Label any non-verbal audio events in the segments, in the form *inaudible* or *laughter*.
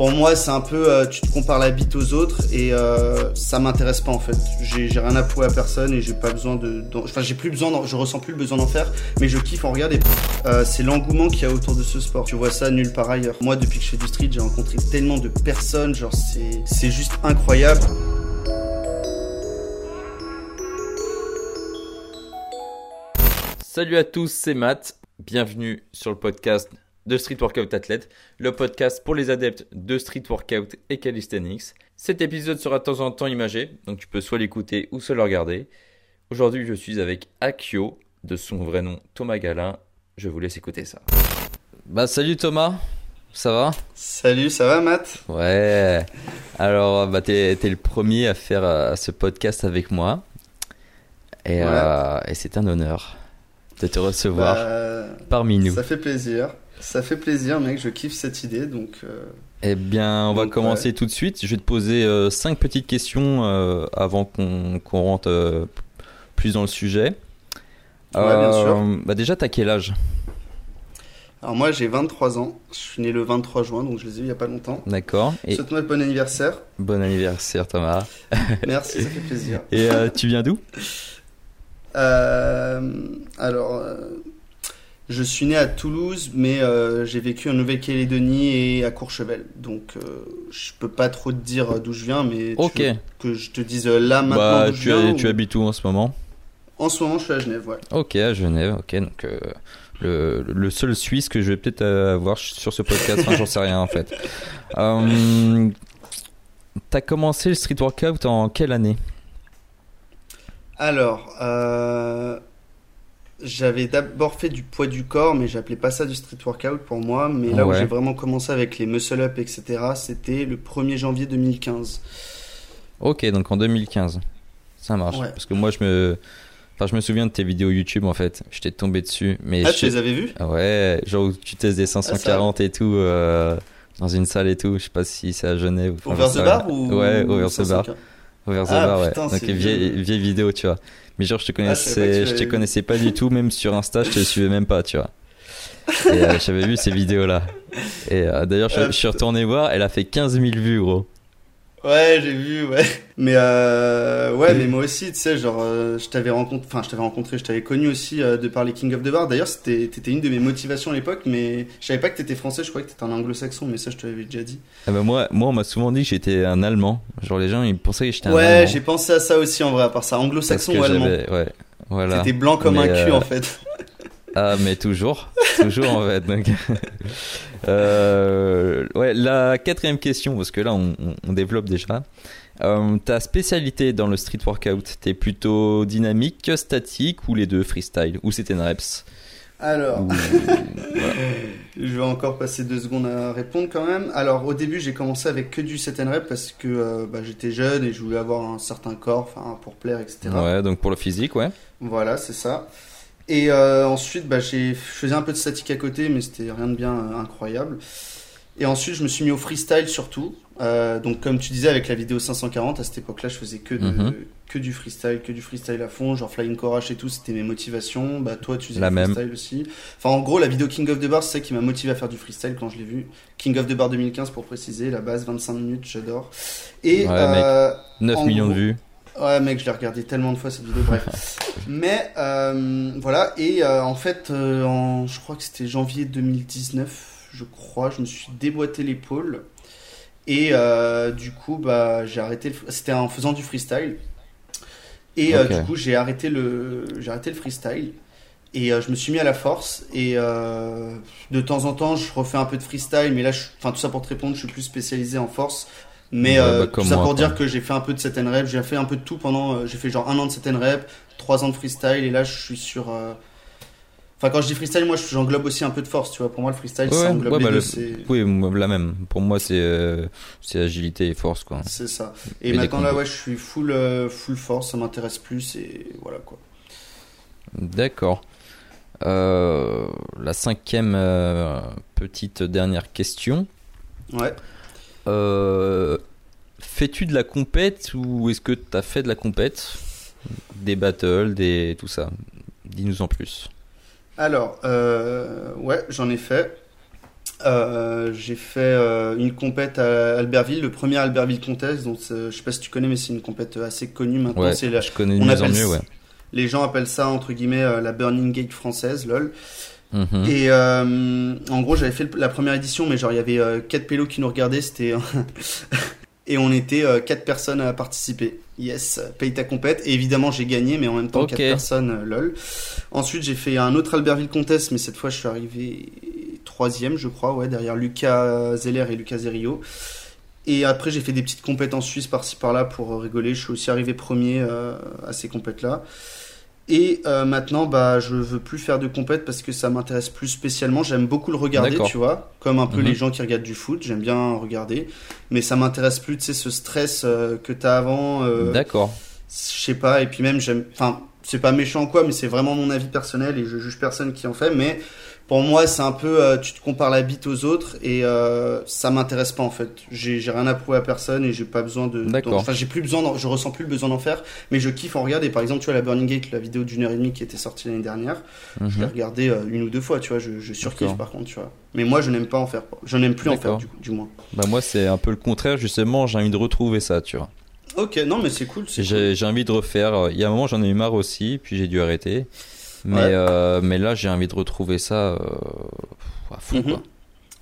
pour moi, c'est un peu, euh, tu te compares la bite aux autres et euh, ça m'intéresse pas en fait. J'ai rien à prouver à personne et j'ai pas besoin de, enfin j'ai plus besoin, je ressens plus le besoin d'en faire, mais je kiffe en regarder. Euh, c'est l'engouement qu'il y a autour de ce sport. Tu vois ça nulle part ailleurs. Moi, depuis que je fais du street, j'ai rencontré tellement de personnes, genre c'est, c'est juste incroyable. Salut à tous, c'est Matt. Bienvenue sur le podcast de Street Workout Athlète, le podcast pour les adeptes de Street Workout et Calisthenics. Cet épisode sera de temps en temps imagé, donc tu peux soit l'écouter ou soit le regarder. Aujourd'hui, je suis avec Akio, de son vrai nom Thomas Galin. Je vous laisse écouter ça. Bah salut Thomas, ça va? Salut, ça va Matt? Ouais. Alors, bah, t'es, t'es le premier à faire euh, ce podcast avec moi. Et, Ouais. euh, et c'est un honneur de te recevoir Bah, parmi nous. Ça fait plaisir. Ça fait plaisir, mec. Je kiffe cette idée, donc. euh, Eh bien, on va commencer tout de suite. Je vais te poser euh, cinq petites questions euh, avant qu'on, rentre euh, plus dans le sujet. Ouais, bien sûr. Bah déjà, t'as quel âge? Alors moi, j'ai 23 ans. Je suis né le 23 juin, donc je les ai eu il y a pas longtemps. D'accord. Et Souhaite-moi le bon anniversaire. bon anniversaire, Thomas. *laughs* Merci, ça fait plaisir. Et tu viens d'où? Alors, je suis né à Toulouse, mais euh, j'ai vécu en Nouvelle-Calédonie et à Courchevel. Donc, euh, je peux pas trop te dire d'où je viens, mais tu veux que je te dise euh, là maintenant Bah, d'où je tu, viens. tu ou- habites où en ce moment? En ce moment, je suis à Genève, ouais. Ok, à Genève. Ok, donc euh, le, le seul Suisse que je vais peut-être avoir sur ce podcast, enfin, j'en sais rien en fait. *laughs* Euh, T'as commencé le street workout en quelle année? Alors, euh, j'avais d'abord fait du poids du corps, mais j'appelais pas ça du street workout pour moi. Mais là où j'ai vraiment commencé avec les muscle up, etc., c'était le 1er janvier 2015. Ok, donc en 2015. Ça marche. Ouais. Parce que moi, je me, enfin, je me souviens de tes vidéos YouTube en fait. J'étais tombé dessus, mais Ah, je- tu les avais Ah Ouais, genre où tu testes des 540 et tout euh, dans une salle et tout. Je sais pas si c'est à Genève. enfin, Over the bar ou Ouais, over the 540? bar. Over the Ah, ouais. putain, Donc c'est vieille, vidéo, tu vois. Mais genre, je te Ah, je connaissais, je te connaissais pas du tout, même sur Insta, je te suivais même pas, tu vois. Et euh, j'avais vu ces vidéos-là. Et euh, d'ailleurs, je, Ah, je suis retourné voir, elle a fait 15 000 vues, gros. Ouais, j'ai vu, ouais. Mais euh, ouais, mais moi aussi, tu sais, genre, euh, je t'avais rencontré, enfin, je t'avais rencontré, je t'avais connu aussi euh, de par les King of the Bar. D'ailleurs, c'était, t'étais une de mes motivations à l'époque, mais je savais pas que t'étais français, je croyais que t'étais un anglo-saxon, mais ça, je te l'avais déjà dit. Ah bah moi, moi, on m'a souvent dit que j'étais un Allemand. Genre, les gens, ils pensaient que j'étais un Ouais, Allemand. j'ai pensé à ça aussi en vrai, à part ça, anglo-saxon ou allemand. Ouais, voilà. T'étais blanc comme un cul euh, en fait. Ah, mais toujours, toujours en fait. Donc, *laughs* euh, ouais, la quatrième question, parce que là on, développe déjà. Euh, ta spécialité dans le street workout, t'es plutôt dynamique, statique ou les deux, freestyle Ou c'était une reps? Alors, *laughs* je vais encore passer deux secondes à répondre quand même. Alors, au début, j'ai commencé avec que du set and rep parce que euh, bah, j'étais jeune et je voulais avoir un certain corps, pour plaire, etc. Ouais, donc pour le physique, ouais. Voilà, c'est ça. Et euh, ensuite, bah, j'ai, je faisais un peu de statique à côté, mais c'était rien de bien euh, incroyable. Et ensuite, je me suis mis au freestyle surtout. Euh, donc, comme tu disais, avec la vidéo 540, à cette époque-là, je faisais que, de, Mhm. que du freestyle, que du freestyle à fond, genre Flying Courage et tout, c'était mes motivations. Bah, toi, tu faisais La du même. freestyle aussi. Enfin, en gros, la vidéo King of the Bar, c'est ça qui m'a motivé à faire du freestyle quand je l'ai vu. King of the Bar 2015, pour préciser, la base, 25 minutes, j'adore. Et, Ouais, euh, 9 En millions de vues. Ouais, mec, je l'ai regardé tellement de fois cette vidéo, bref. *laughs* Mais euh, voilà, et euh, en fait, euh, en, je crois que c'était janvier 2019, je crois, je me suis déboîté l'épaule. Et du coup, bah, j'ai arrêté. C'était en faisant du freestyle. Et du coup, j'ai arrêté le, j'ai arrêté le freestyle. Et je me suis mis à la force. Et de temps en temps, je refais un peu de freestyle. Mais là, je, enfin, tout ça pour te répondre, je suis plus spécialisé en force. Mais Ouais, euh, bah, tout ça moi, pour quoi. dire que j'ai fait un peu de set and rep. J'ai fait un peu de tout pendant. euh, j'ai fait genre un an de set and rep, trois ans de freestyle. Et là, je suis sur. euh, Enfin, quand je dis freestyle, moi, j'englobe aussi un peu de force. Tu vois, pour moi, le freestyle, Ouais, ça englobe ouais, les bah, deux. le- c'est- Oui, la même. Pour moi, c'est agilité et force, quoi. C'est ça. Et Et maintenant là, ouais, je suis full, full force, ça m'intéresse plus et voilà quoi. D'accord. La cinquième petite dernière question. Ouais. Euh, Fais-tu de la compète ou est-ce que tu as fait de la compète? Des battles, des tout ça Dis-nous en plus. Alors, euh, ouais, j'en ai fait. Euh, j'ai fait euh, une compète à Albertville, le premier Albertville Contest. Donc, je sais pas si tu connais, mais c'est une compète assez connue maintenant. Ouais, c'est la- je connais de on mieux en mieux, ouais. Les gens appellent ça entre guillemets la Burning Gate française, lol. Mhm. Et euh, en gros, j'avais fait la première édition, mais genre il y avait euh, quatre pélos qui nous regardaient, c'était *laughs* et on était euh, quatre personnes à participer. Yes, paye ta compète. Et évidemment, j'ai gagné, mais en même temps Ok. quatre personnes, euh, lol. Ensuite, j'ai fait un autre Albertville Contest, mais cette fois, je suis arrivé troisième, je crois, ouais, derrière Lucas Zeller et Lucas Zerio. Et après, j'ai fait des petites compètes en Suisse par-ci par-là pour euh, rigoler. Je suis aussi arrivé premier à ces compètes-là. Et euh, maintenant, bah, je veux plus faire de compète parce que ça m'intéresse plus spécialement. J'aime beaucoup le regarder, tu vois, comme un peu Mhm. les gens qui regardent du foot. J'aime bien regarder, mais ça m'intéresse plus, tu sais, ce stress euh, que t'as avant. euh, D'accord. je sais pas. Et puis même, j'aime. Enfin, c'est pas méchant ou quoi, mais c'est vraiment mon avis personnel et je juge personne qui en fait. Mais pour moi, c'est un peu, euh, tu te compares la bite aux autres et euh, ça m'intéresse pas en fait. J'ai rien à prouver à personne et j'ai pas besoin de. D'accord. Enfin, j'ai plus besoin, je ressens plus le besoin d'en faire, mais je kiffe en regarder. Par exemple, tu vois la Burning Gate, la vidéo d'une heure et demie qui était sortie l'année dernière, je l'ai Mhm. regardée euh, une ou deux fois, tu vois. Je, je surkiffe par contre, tu vois. Mais moi, je n'aime pas en faire. Je n'aime plus en faire du, moins. Bah moi c'est un peu le contraire justement, j'ai envie de retrouver ça, tu vois. Ok, non, mais c'est cool. j'ai envie de refaire. Il y a un moment j'en ai eu marre aussi, puis j'ai dû arrêter. Mais Ouais. euh, mais là j'ai envie de retrouver ça euh, à fond Mhm. quoi.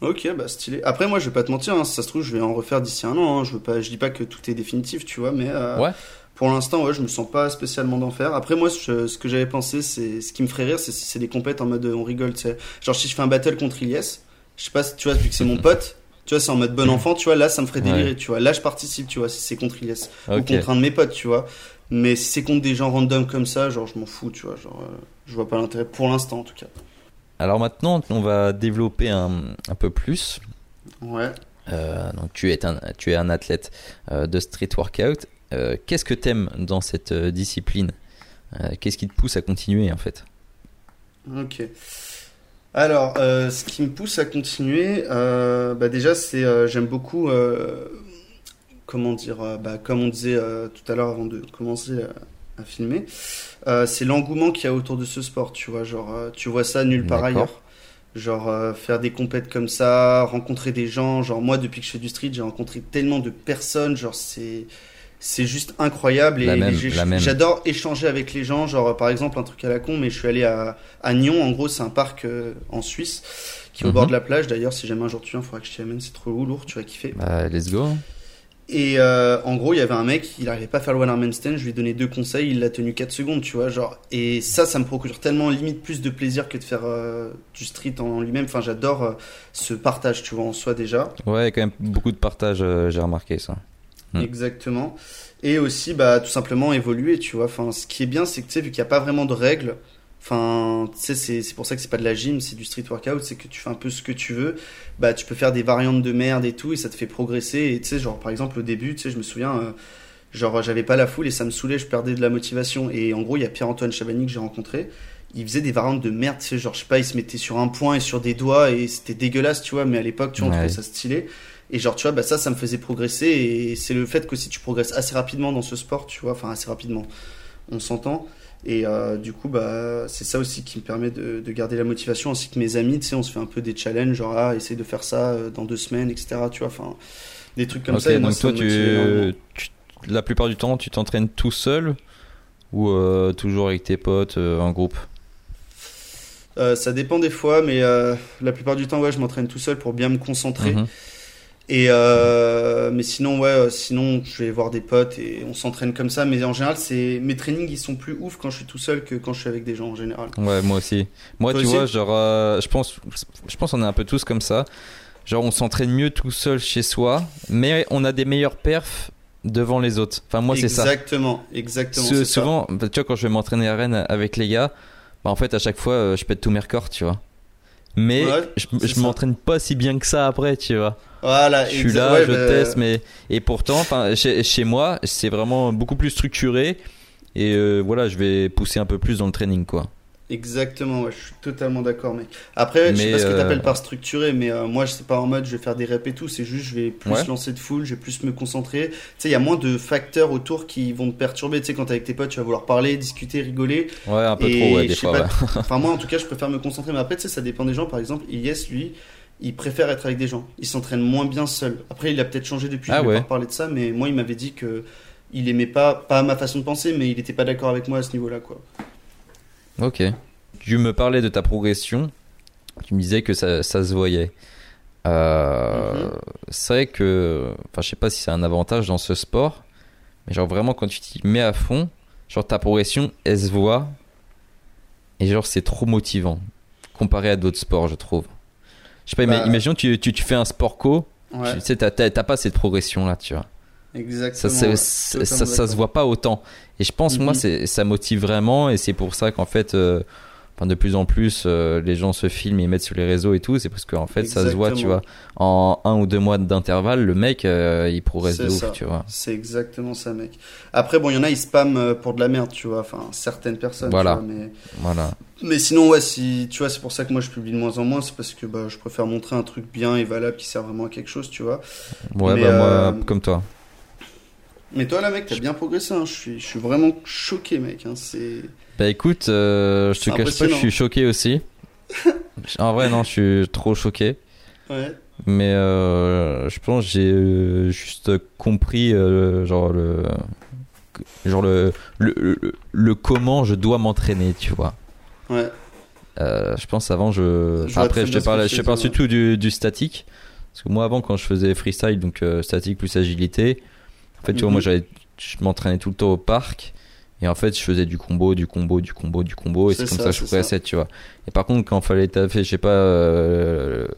Ok, bah stylé. Après, moi, je vais pas te mentir, hein, si ça se trouve, je vais en refaire d'ici un an. hein. Je veux pas, je dis pas que tout est définitif, tu vois, mais euh, Ouais. pour l'instant, ouais, je me sens pas spécialement d'en faire. Après, moi, je- ce que j'avais pensé, c'est ce qui me ferait rire, c'est si c'est des compètes en mode on rigole, tu sais. Genre, si je fais un battle contre Ilyes, je sais pas, si tu vois, vu que c'est mon *laughs* pote, tu vois, c'est en mode bon enfant, tu vois, là, ça me ferait délirer, Ouais. tu vois. Là, je participe, tu vois, si c'est contre Ilyes ou contre un de mes potes, tu vois. Mais si c'est contre des gens random comme ça, genre, je m'en fous, tu vois. Genre, euh, je vois pas l'intérêt pour l'instant, en tout cas. Alors maintenant on va développer un, un peu plus. Ouais. Euh, donc tu es un, tu es un athlète euh, de street workout. Qu'est-ce que t'aimes dans cette discipline? Qu'est-ce qui te pousse à continuer en fait? Ok. Alors, ce qui me pousse à continuer, bah déjà, c'est j'aime beaucoup, comment dire, euh, bah, comme on disait euh, tout à l'heure avant de commencer à, à filmer, euh, c'est l'engouement qu'il y a autour de ce sport, tu vois, genre, euh, tu vois ça nulle part ailleurs. Genre, euh, faire des compètes comme ça, rencontrer des gens, genre, moi, depuis que je fais du street, j'ai rencontré tellement de personnes, genre, c'est. C'est juste incroyable et j'adore échanger avec les gens. Genre, par exemple, un truc à la con, mais je suis allé à, à Nyon, en gros, c'est un parc euh, en Suisse qui est au Mhm. bord de la plage. D'ailleurs, si jamais un jour tu viens, il faudra que je t'y amène, c'est trop lourd, tu vas kiffer. Bah let's go. Et euh, en gros, il y avait un mec, il arrivait pas à faire le one arm handstand, je lui ai donné deux conseils, il l'a tenu 4 secondes, tu vois, genre. Et ça, ça me procure tellement limite plus de plaisir que de faire euh, du street en lui-même. Enfin, j'adore euh, ce partage, tu vois, en soi déjà. Ouais, quand même beaucoup de partage, euh, j'ai remarqué ça. Mm. Exactement. Et aussi, bah, tout simplement évoluer, tu vois. Enfin, ce qui est bien, c'est que, tu sais, vu qu'il n'y a pas vraiment de règles, enfin, tu sais, c'est, c'est pour ça que c'est pas de la gym, c'est du street workout, c'est que tu fais un peu ce que tu veux. Bah, tu peux faire des variantes de merde et tout, et ça te fait progresser. Et tu sais, genre, par exemple, au début, tu sais, je me souviens, euh, genre, j'avais pas la foule et ça me saoulait, je perdais de la motivation. Et en gros, il y a Pierre-Antoine Chabani que j'ai rencontré. Il faisait des variantes de merde, tu sais, genre, je sais pas, il se mettait sur un point et sur des doigts et c'était dégueulasse, tu vois, mais à l'époque, tu vois, on Ouais. trouvait ça stylé. Et genre, tu vois, bah ça, ça me faisait progresser. Et c'est le fait que si tu progresses assez rapidement dans ce sport, tu vois, enfin assez rapidement, on s'entend. Et euh, du coup, bah, c'est ça aussi qui me permet de, de garder la motivation, ainsi que mes amis, tu sais, on se fait un peu des challenges, genre, ah, essaye de faire ça euh, dans deux semaines, etc. Tu vois, enfin, des trucs comme ça. et donc toi tu, la plupart du temps tu t'entraînes tout seul ou euh, toujours avec tes potes euh, en groupe? Ça dépend des fois, mais la plupart du temps, ouais, je m'entraîne tout seul pour bien me concentrer. Mhm. Et euh, mais sinon ouais, euh, sinon je vais voir des potes et on s'entraîne comme ça. Mais en général, c'est mes trainings ils sont plus ouf quand je suis tout seul que quand je suis avec des gens en général. Ouais, moi aussi. Moi, Toi tu aussi vois, genre, euh, je pense, je pense, on est un peu tous comme ça. Genre, on s'entraîne mieux tout seul chez soi, mais on a des meilleurs perfs devant les autres. Enfin, moi, c'est ça. Exactement, exactement. Ce- c'est ça. souvent, bah, tu vois, quand je vais m'entraîner à Rennes avec les gars, bah, en fait, à chaque fois, je pète tous mes records, tu vois. Mais Ouais, je, je m'entraîne pas si bien que ça après, tu vois. Voilà. Je suis là, ouais, je bah, teste, mais et pourtant, chez, chez moi, c'est vraiment beaucoup plus structuré. Et euh, voilà, je vais pousser un peu plus dans le training, quoi. Exactement, ouais, je suis totalement d'accord, mec. Après, je sais pas ce que euh, t'appelles par structuré, mais euh, moi, je sais pas en mode je vais faire des reps et tout, c'est juste je vais plus Ouais. lancer de full, je vais plus me concentrer. Tu sais, il y a moins de facteurs autour qui vont te perturber. Tu sais, quand t'es avec tes potes, tu vas vouloir parler, discuter, rigoler. Ouais, un peu Et trop, ouais, des fois, pas, ouais. *laughs* Enfin, moi, en tout cas, je préfère me concentrer, mais après, tu sais, ça dépend des gens. Par exemple, Ilyes, lui, il préfère être avec des gens. Il s'entraîne moins bien seul. Après, il a peut-être changé depuis. Ah je vais ouais. pas parler de ça, mais moi, il m'avait dit que il aimait pas, pas ma façon de penser, mais il était pas d'accord avec moi à ce niveau-là, quoi. Ok. Tu me parlais de ta progression. Tu me disais que ça, ça se voyait. Euh, Mhm. C'est vrai que, enfin, je sais pas si c'est un avantage dans ce sport, mais genre vraiment quand tu t'y mets à fond, genre ta progression, elle se voit, et genre c'est trop motivant comparé à d'autres sports, je trouve. Je sais pas, Bah- ima- imaginons tu, tu, tu fais un sport co, Ouais, tu sais, t'as- pas cette progression là, tu vois. Exactement. ouais. ça, ça, ça se voit pas autant. Et je pense, moi, Mhm. c'est, ça motive vraiment. Et c'est pour ça qu'en fait, euh, enfin, de plus en plus, euh, les gens se filment et mettent sur les réseaux et tout. C'est parce qu'en fait, ça se voit, tu vois. En un ou deux mois d'intervalle, le mec, euh, il progresse de ouf, ça. tu vois. C'est exactement ça, mec. Après, bon, il y en a, ils spamment euh, pour de la merde, tu vois. Enfin, certaines personnes. tu Voilà. vois, mais... Voilà. mais sinon, ouais, si, tu vois, c'est pour ça que moi je publie de moins en moins. C'est parce que bah, je préfère montrer un truc bien et valable qui sert vraiment à quelque chose, tu vois. Ouais, Mais, bah, euh, moi, comme toi. Mais toi, là, mec, t'as bien progressé. Hein. Je, suis, je suis vraiment choqué, mec. Hein. C'est. Bah écoute, euh, je te cache pas, je suis choqué aussi. *laughs* en vrai, non, je suis trop choqué. Ouais. Mais euh, je pense que j'ai euh, juste compris euh, genre le genre le le, le, le comment je dois m'entraîner, tu vois. Ouais. Je pense avant je, après je te parle je te parle surtout du, du statique parce que moi avant quand je faisais freestyle donc statique plus agilité en fait tu vois moi j'allais je m'entraînais tout le temps au parc et en fait je faisais du combo du combo du combo du combo et C'est comme ça, que je progressais tu vois. Et par contre quand fallait taffer je sais pas euh,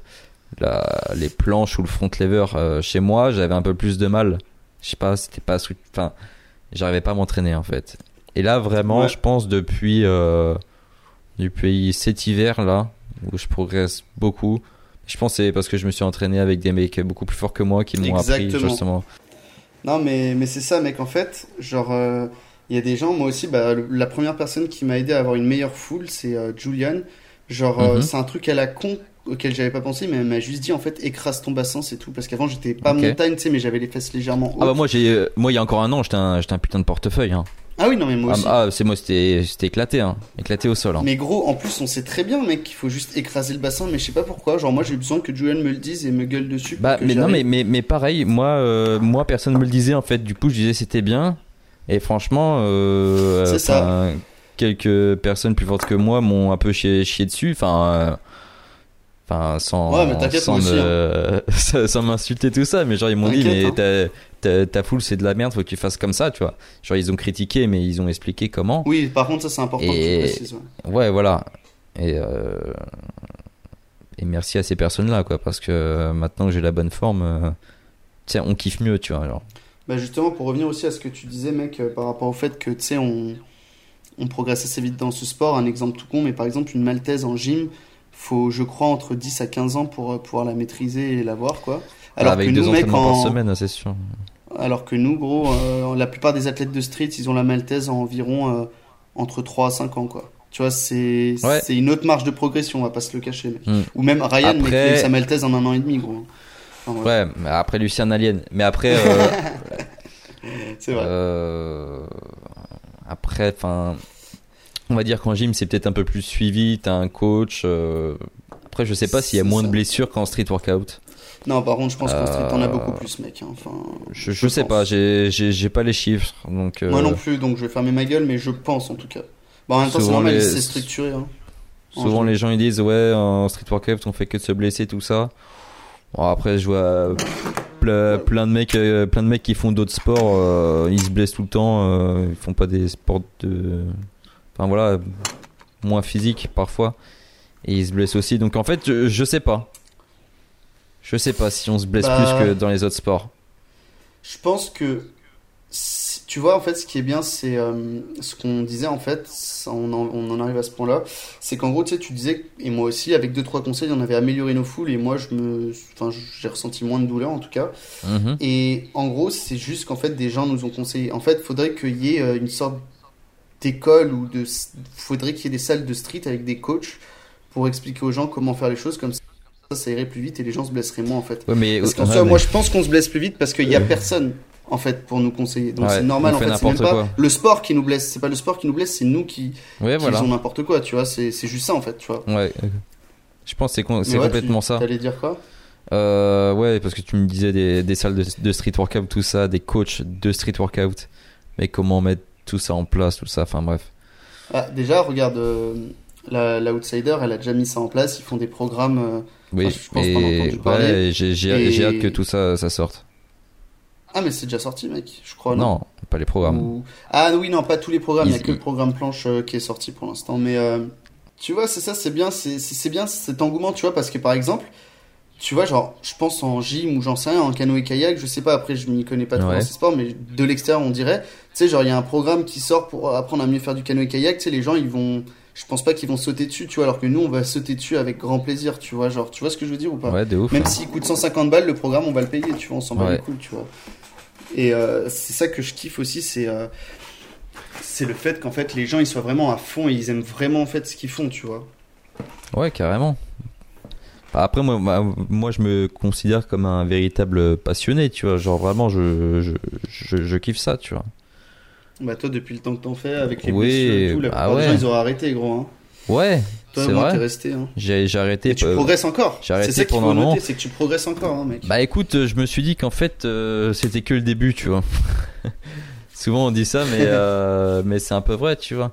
la, les planches ou le front lever euh, chez moi j'avais un peu plus de mal. Je sais pas c'était pas enfin j'arrivais pas à m'entraîner en fait. Et là vraiment Ouais. je pense depuis euh, depuis cet hiver là où je progresse beaucoup je pense que c'est parce que je me suis entraîné avec des mecs beaucoup plus forts que moi qui m'ont appris justement. Non, mais, mais c'est ça, mec. En fait, genre, euh, il y a des gens, moi aussi, bah, le- la première personne qui m'a aidé à avoir une meilleure foule, c'est euh, Julian. Genre, euh, Mhm. c'est un truc à la con auquel j'avais pas pensé, mais elle m'a juste dit, en fait, écrase ton bassin, c'est tout. Parce qu'avant, j'étais pas Ok. montagne, tu sais, mais j'avais les fesses légèrement hautes. ah bah moi j'ai euh, moi il y a encore un an j'étais un, un putain de portefeuille hein. Ah oui, non, mais moi ah, aussi. ah, c'est moi c'était éclaté hein. éclaté au sol hein. Mais gros, en plus, on sait très bien, mec, qu'il faut juste écraser le bassin, mais je sais pas pourquoi. Genre, moi, j'ai besoin que Julian me le dise et me gueule dessus. Bah, mais non, mais, mais, mais pareil, moi, euh, moi, personne me le disait en fait. Du coup, je disais c'était bien. Et franchement, euh, C'est ça. enfin, quelques personnes plus fortes que moi m'ont un peu chié, chié dessus. Enfin, euh, enfin, sans, Ouais, mais sans, hein. *laughs* sans- sans m'insulter tout ça. Mais genre, ils m'ont dit, mais ta, ta, ta foule c'est de la merde, faut que tu fasses comme ça, tu vois. Genre, ils ont critiqué, mais ils ont expliqué comment. Oui, par contre, ça, c'est important que tu précises. ouais. Ouais, voilà. Et, euh, et merci à ces personnes-là, quoi, parce que maintenant que j'ai la bonne forme, euh, sais, on kiffe mieux, tu vois. Genre. Bah justement, pour revenir aussi à ce que tu disais, mec, euh, par rapport au fait que, tu sais, on, on progresse assez vite dans ce sport. Un exemple tout con, mais par exemple, une maltaise en gym, faut, je crois, entre 10 à 15 ans pour euh, pouvoir la maîtriser et l'avoir, quoi. Alors avec que deux nous, mec, entraînements en... par semaine, hein, c'est sûr. Alors que nous, gros, euh, la plupart des athlètes de street, ils ont la maltaise en environ euh, entre 3 à 5 ans, quoi. Tu vois, c'est Ouais. une autre marge de progression, on va pas se le cacher, mec. Hmm. Ou même Ryan, Après- eu sa maltaise en un an et demi, gros. Enfin. Ouais, mais après Lucien Alien. Mais après, euh, *laughs* C'est vrai. euh, après, enfin, on va dire qu'en gym, c'est peut-être un peu plus suivi. T'as un coach. euh, Après, je sais pas s'il y a moins de blessures qu'en street workout. Non, par contre, je pense qu'en street, t'en as beaucoup plus, mec. hein. Enfin, Je, je sais pense. pas, j'ai j'ai- j'ai pas les chiffres. Donc, Moi non plus, donc je vais fermer ma gueule, mais je pense en tout cas. Bon, en même temps, c'est Souvent, normal, les- c'est structuré. Hein. Souvent, les gens ils disent ouais, en street workout, on fait que de se blesser, tout ça. Bon, après, je vois ple- plein de mecs, euh, plein de mecs qui font d'autres sports, euh, ils se blessent tout le temps, euh, ils font pas des sports de, enfin voilà, moins physiques parfois, et ils se blessent aussi. Donc en fait, je, je sais pas. Je sais pas si on se blesse Bah, plus que dans les autres sports. Je pense que, tu vois, en fait, ce qui est bien, c'est euh, ce qu'on disait, en fait, on en, on en arrive à ce point-là, c'est qu'en gros, tu sais, tu disais, et moi aussi, avec deux, trois conseils, on avait amélioré nos foules, et moi, je me, enfin, j'ai ressenti moins de douleur, en tout cas. Mhm. Et en gros, c'est juste qu'en fait, des gens nous ont conseillé. En fait, il faudrait qu'il y ait euh, une sorte d'école ou de. faudrait qu'il y ait des salles de street avec des coachs pour expliquer aux gens comment faire les choses comme ça. Ça irait plus vite et les gens se blesseraient moins en fait. Ouais, mais, Parce qu'en ouais, soi, mais- moi je pense qu'on se blesse plus vite parce qu'il y a personne en fait pour nous conseiller. Donc Ouais, c'est normal en fait. C'est même pas quoi. le sport qui nous blesse. C'est pas le sport qui nous blesse, c'est nous qui, ouais, qui voilà. faisons n'importe quoi. Tu vois, c'est juste ça en fait. Tu vois. Ouais. Je pense que c'est c'est ouais, complètement tu- ça. T'allais dire quoi? Euh, ouais, parce que tu me disais des, des salles de, de street workout, tout ça, des coachs de street workout. Mais comment mettre tout ça en place, tout ça, enfin bref. Ah, Déjà, regarde, euh, la, la Outsider, elle a déjà mis ça en place. Ils font des programmes. euh, Oui, Enfin, je pense et ouais, j'ai hâte que tout ça, ça sorte. Ah, mais c'est déjà sorti, mec, je crois. Non, non, pas les programmes. Ou- Ah oui, non, pas tous les programmes. Il n'y a que le programme planche euh, qui est sorti pour l'instant. Mais euh, tu vois, c'est ça, c'est bien, c'est bien cet engouement, tu vois, parce que par exemple, tu vois, genre, je pense en gym ou j'en sais rien, en canoë-kayak, je sais pas, après, je m'y connais pas trop Ouais. dans ces sports, mais de l'extérieur, on dirait. Tu sais, genre, il y a un programme qui sort pour apprendre à mieux faire du canoë-kayak, tu sais, les gens, ils vont. Je pense pas qu'ils vont sauter dessus, tu vois, alors que nous, on va sauter dessus avec grand plaisir, tu vois, genre, tu vois ce que je veux dire ou pas Ouais, de ouf. Même hein. s'il coûte 150 balles, le programme, on va le payer, tu vois, on s'en bat Ouais. les couilles, tu vois. Et euh, c'est ça que je kiffe aussi, c'est euh, c'est le fait qu'en fait les gens ils soient vraiment à fond et ils aiment vraiment en fait ce qu'ils font, tu vois. Ouais, carrément. Bah, Après, moi, bah, moi, je me considère comme un véritable passionné, tu vois. Genre, vraiment, je, je, je, je kiffe ça, tu vois. Bah toi depuis le temps que t'en fais avec les Oui, blessures et tout, la bah plupart des ouais. gens ils auraient arrêté gros. Hein. Ouais, Toi c'est moins t'es vrai. resté. Hein. J'ai j'ai arrêté. Et tu euh, progresses encore. j'ai arrêté C'est ça qu'il pendant faut noter, c'est que tu progresses encore, hein, mec. Bah écoute, euh, je me suis dit qu'en fait, euh, c'était que le début, tu vois. *laughs* Souvent on dit ça, mais, *laughs* euh, mais c'est un peu vrai, tu vois.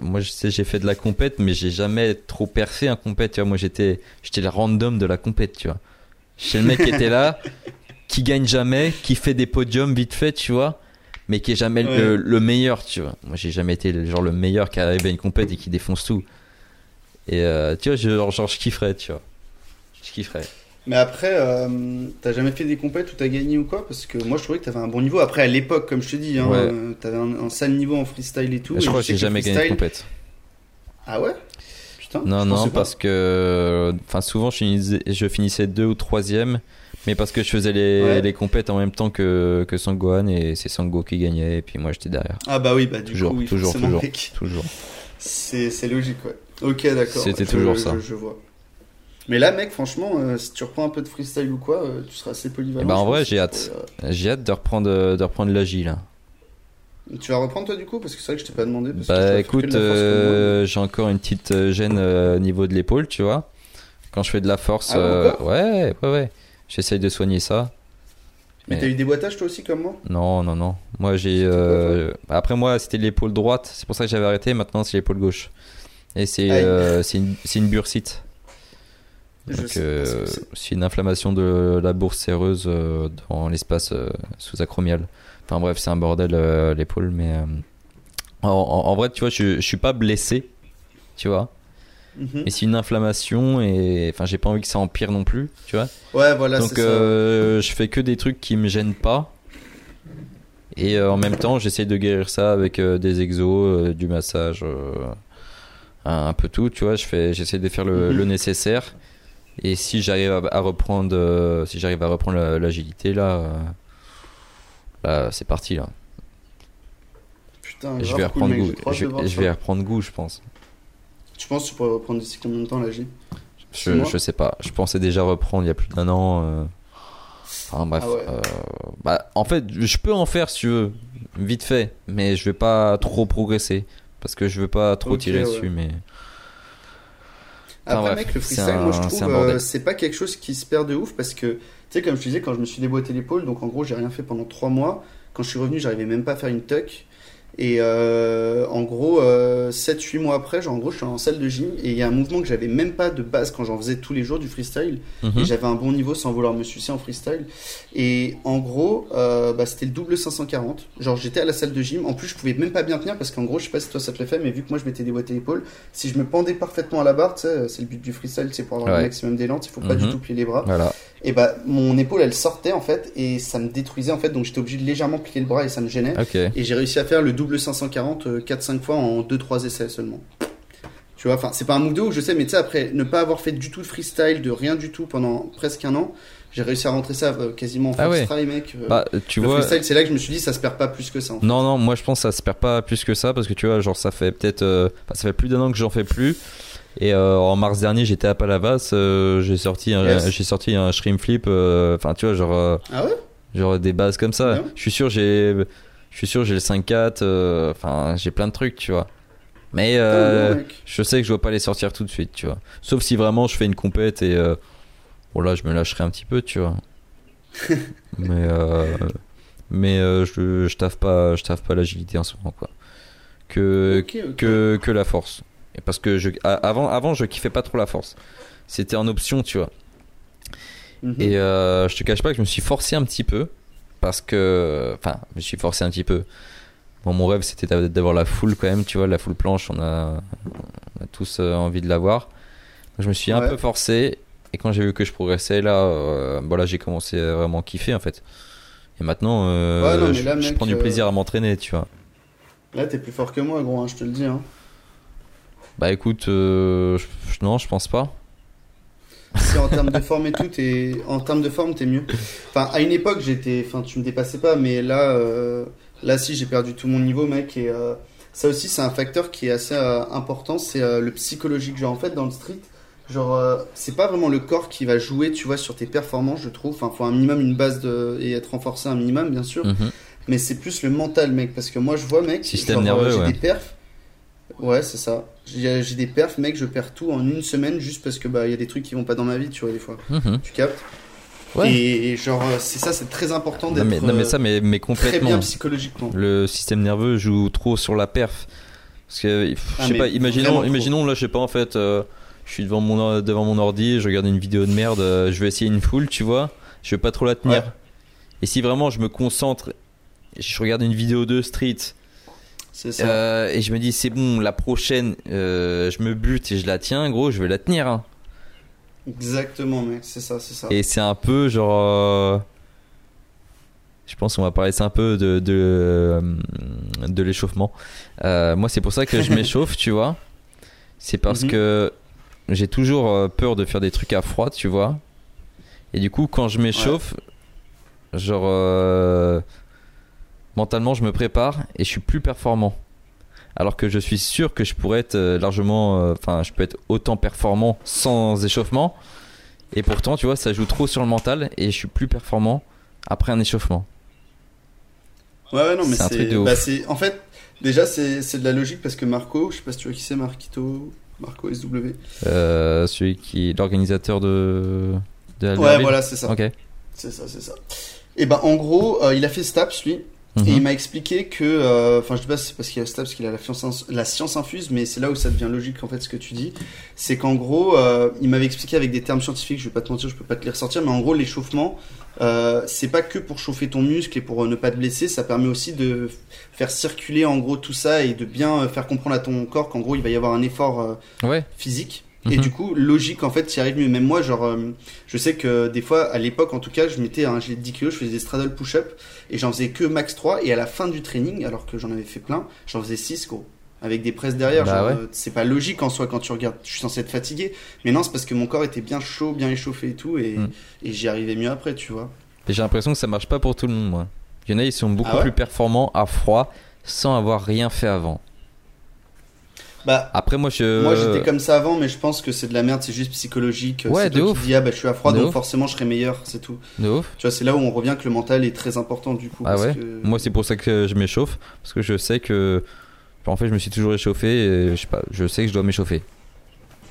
Moi, je sais, j'ai fait de la compète, mais j'ai jamais trop percé un compète, tu vois. Moi, j'étais, j'étais le random de la compète, tu vois. J'étais le mec qui était là, *laughs* qui gagne jamais, qui fait des podiums vite fait, tu vois, mais qui est jamais le, Ouais. le meilleur, tu vois. Moi, j'ai jamais été le, genre le meilleur qui arrive à une compète et qui défonce tout. Et euh, tu vois, je, genre, genre, je kifferais, tu vois. Je kifferais. Mais après, euh, t'as jamais fait des compètes où t'as gagné ou quoi? Parce que moi je trouvais que t'avais un bon niveau. Après à l'époque, comme je te dis, hein, Ouais. euh, t'avais un, un sale niveau en freestyle et tout. je et crois que j'ai jamais gagné de compète. Ah ouais? Putain. Non, non, pas. parce que, enfin, souvent je finissais, je finissais deux ou troisième, mais parce que je faisais les, Ouais. les compètes en même temps que, que Sangohan et c'est Sango qui gagnait et puis moi j'étais derrière. Ah bah oui, bah du Toujours, coup, oui, toujours, toujours. mec. Toujours. C'est logique, ouais. Ok, d'accord. C'était toujours je- ça. Je, vois. Mais là, mec, franchement, euh, si tu reprends un peu de freestyle ou quoi, euh, tu seras assez polyvalent. Ben, en vrai, j'ai hâte. Euh, J'ai hâte de reprendre, de reprendre l'agile. tu vas reprendre toi du coup? Parce que c'est vrai que je t'ai pas demandé. Parce Bah que écoute, j'ai encore une petite gêne au niveau de l'épaule, tu vois. Quand je fais de la force, Ah ouais, ouais, ouais. J'essaye de soigner ça. Mais mais- t'as eu des boitages toi aussi comme moi? Non, non, non. Moi, j'ai. Euh, Après, moi, c'était l'épaule droite. C'est pour ça que j'avais arrêté. Maintenant, c'est l'épaule gauche. Et c'est euh, une, une bursite. Euh, c'est. une inflammation de la bourse séreuse euh, dans l'espace sous-acromial. Enfin, bref, c'est un bordel l'épaule. Mais en, en- en vrai, tu vois, je, je suis pas blessé. Tu vois. Mhm. Mais c'est une inflammation et. Enfin, j'ai pas envie que ça empire non plus. Tu vois. Ouais, voilà, Donc c'est ça. euh, je fais que des trucs qui me gênent pas. Et euh, en même temps, j'essaie de guérir ça avec euh, des exos, euh, du massage, euh, un, un peu tout, tu vois. Je fais, j'essaie de faire le, Mhm. le nécessaire. Et si j'arrive à, à reprendre, euh, si j'arrive à reprendre la- l'agilité là, euh, là, c'est parti là. Putain, je vais reprendre goût. Je, vais reprendre goût, je pense. Tu penses que tu pourrais reprendre d'ici combien de temps la Six Je, sais pas. Je pensais déjà reprendre il y a plus d'un an. euh. Enfin bref. Ah ouais. euh, bah, en fait, je peux en faire si tu veux, vite fait, mais je vais pas trop progresser parce que je veux pas trop tirer ouais. dessus. Mais Enfin, Après, bref, mec, le freestyle, moi je un- c'est trouve, un euh, c'est pas quelque chose qui se perd de ouf parce que, tu sais, comme je te disais, quand je me suis déboîté l'épaule, donc en gros, j'ai rien fait pendant 3 mois. Quand je suis revenu, j'arrivais même pas à faire une tuck. Et euh, en gros, 7-8 mois après, genre en gros, je suis en salle de gym et il y a un mouvement que j'avais même pas de base quand j'en faisais tous les jours du freestyle. Mhm. Et j'avais un bon niveau sans vouloir me sucer en freestyle. Et en gros, euh, bah, c'était le double 540. Genre j'étais à la salle de gym. En plus, je pouvais même pas bien tenir parce qu'en gros, je sais pas si toi ça te le fait, mais vu que moi je m'étais déboîté l'épaule, si je me pendais parfaitement à la barre, sais, c'est le but du freestyle, c'est pour avoir Ouais. le maximum d'élan, il faut pas Mhm. du tout plier les bras. voilà. Et bah mon épaule elle sortait en fait et ça me détruisait en fait, donc j'étais obligé de légèrement plier le bras et ça me gênait. Et j'ai réussi à faire le double 540 euh, 4-5 fois en 2-3 essais seulement. Tu vois, enfin, c'est pas un MOOC de ouf, je sais, mais tu sais, après ne pas avoir fait du tout de freestyle, de rien du tout pendant presque un an, j'ai réussi à rentrer ça euh, quasiment en Ah ouais. try, mec. euh, Bah, tu le vois. c'est là que je me suis dit, ça se perd pas plus que ça. En fait. Non, non, moi je pense que ça se perd pas plus que ça parce que tu vois, genre ça fait peut-être. euh, ça fait plus d'un an que j'en fais plus. Et euh, en mars dernier, j'étais à Palavas, euh, j'ai sorti, un, Yes. j'ai sorti un shrimp flip. euh, Enfin, tu vois, genre. Ah ouais? genre des bases comme ça. Bien. Je suis sûr j'ai je suis sûr j'ai le 5-4 euh, enfin j'ai plein de trucs, tu vois. Mais euh, je sais que je dois pas les sortir tout de suite, tu vois. Sauf si vraiment je fais une compète et euh, bon là je me lâcherai un petit peu, tu vois. *laughs* mais euh, mais je je taffe pas je taffe pas l'agilité en ce moment quoi. Que Ok, ok. que que la force. Et parce que je avant avant je kiffais pas trop la force. C'était en option, tu vois. Mhm. Et euh, je te cache pas que je me suis forcé un petit peu. Parce que. Enfin, je me suis forcé un petit peu. Bon, mon rêve, c'était d'a- d'avoir la full quand même, tu vois, la full planche, on a, on a tous euh, envie de l'avoir. Je me suis un peu forcé. Et quand j'ai vu que je progressais, là, euh, bon, là j'ai commencé à vraiment kiffer en fait. Et maintenant, euh, Ouais, non, mais je, là, je mec, prends du plaisir à m'entraîner, tu vois. Là, t'es plus fort que moi, gros, hein, je te le dis. Hein. Bah écoute, euh, je- non, je pense pas. Si en termes de forme et tout, t'es en termes de forme, t'es mieux. Enfin, à une époque, j'étais, enfin, tu me dépassais pas, mais là, euh, là, si j'ai perdu tout mon niveau, mec. Et euh, ça aussi, c'est un facteur qui est assez important, c'est le psychologique. Genre, en fait, dans le street, genre, c'est pas vraiment le corps qui va jouer, tu vois, sur tes performances, je trouve. Enfin, faut un minimum une base de et être renforcé un minimum, bien sûr. Mhm. Mais c'est plus le mental, mec, parce que moi, je vois, mec, Système genre, nerveux, j'ai ouais. des perfs. Ouais, c'est ça. J'ai des perfs, mec, je perds tout en une semaine juste parce que bah il y a des trucs qui vont pas dans ma vie, tu vois, des fois. Mhm. Tu captes Ouais. Et genre, euh, c'est ça, c'est très important d'être mais, non, mais ça, mais, mais euh, très complètement. bien psychologiquement. le système nerveux joue trop sur la perf. Parce que, je Ah, sais mais pas, imaginons, imaginons là, je sais pas, en fait, euh, je suis devant mon, devant mon ordi, je regarde une vidéo de merde, euh, je vais essayer une full, tu vois, je vais pas trop la tenir. Ouais. Et si vraiment je me concentre, je regarde une vidéo de street, ça. euh, et je me dis, c'est bon, la prochaine, euh, je me bute et je la tiens, gros, je vais la tenir. hein. Exactement, mec, c'est ça, c'est ça. Et c'est un peu genre. euh, Je pense qu'on va parler c'est un peu de, de, de l'échauffement. Moi, c'est pour ça que je *laughs* m'échauffe, tu vois. C'est parce Mhm. que j'ai toujours peur de faire des trucs à froid, tu vois. Et du coup, quand je m'échauffe, genre. Mentalement, je me prépare et je suis plus performant. Alors que je suis sûr que je pourrais être euh, largement. euh, Enfin, je peux être autant performant sans échauffement. Et pourtant, tu vois, ça joue trop sur le mental et je suis plus performant après un échauffement. Ouais, ouais, non, mais c'est bah, en fait, déjà, c'est de la logique parce que Marco, je sais pas si tu vois qui c'est, Marquito, Marco SW. Euh, celui qui est l'organisateur de, de Ouais, voilà, c'est ça. Ok. C'est ça, c'est ça. Et ben, en gros, euh, il a fait STAPS, lui. Mhm. Et il m'a expliqué que, euh, enfin, je dis pas si c'est parce qu'il a STAPS qu'il a la science, la science infuse, mais c'est là où ça devient logique en fait ce que tu dis. C'est qu'en gros, euh, il m'avait expliqué avec des termes scientifiques, je vais pas te mentir, je peux pas te les ressortir, mais en gros, l'échauffement, euh, c'est pas que pour chauffer ton muscle et pour euh, ne pas te blesser, ça permet aussi de faire circuler en gros tout ça et de bien euh, faire comprendre à ton corps qu'en gros il va y avoir un effort euh, Ouais. physique. Et Mhm. du coup, logique, en fait, tu y arrives mieux. Même moi, genre, euh, je sais que des fois, à l'époque, en tout cas, je mettais un gilet de 10 kg, je faisais des straddle push-up, et j'en faisais que max 3, et à la fin du training, alors que j'en avais fait plein, j'en faisais 6, gros. Avec des presses derrière, Bah genre, ouais. euh, c'est pas logique en soi quand tu regardes. Je suis censé être fatigué, mais non, c'est parce que mon corps était bien chaud, bien échauffé et tout, et, et j'y arrivais mieux après, tu vois. Et j'ai l'impression que ça marche pas pour tout le monde, moi. Il y en a, ils sont beaucoup Ah ouais plus performants à froid sans avoir rien fait avant. Bah, Après, moi, je. Moi j'étais comme ça avant, mais je pense que c'est de la merde, c'est juste psychologique. Ouais, c'est de ouf. qui dis, ah bah je suis à froid, De donc ouf. forcément je serai meilleur, c'est tout. De ouf. Tu vois, c'est là où on revient que le mental est très important du coup. Ah parce ouais que- Moi, c'est pour ça que je m'échauffe. Parce que je sais que. En fait, je me suis toujours échauffé et je sais pas, je sais que je dois m'échauffer.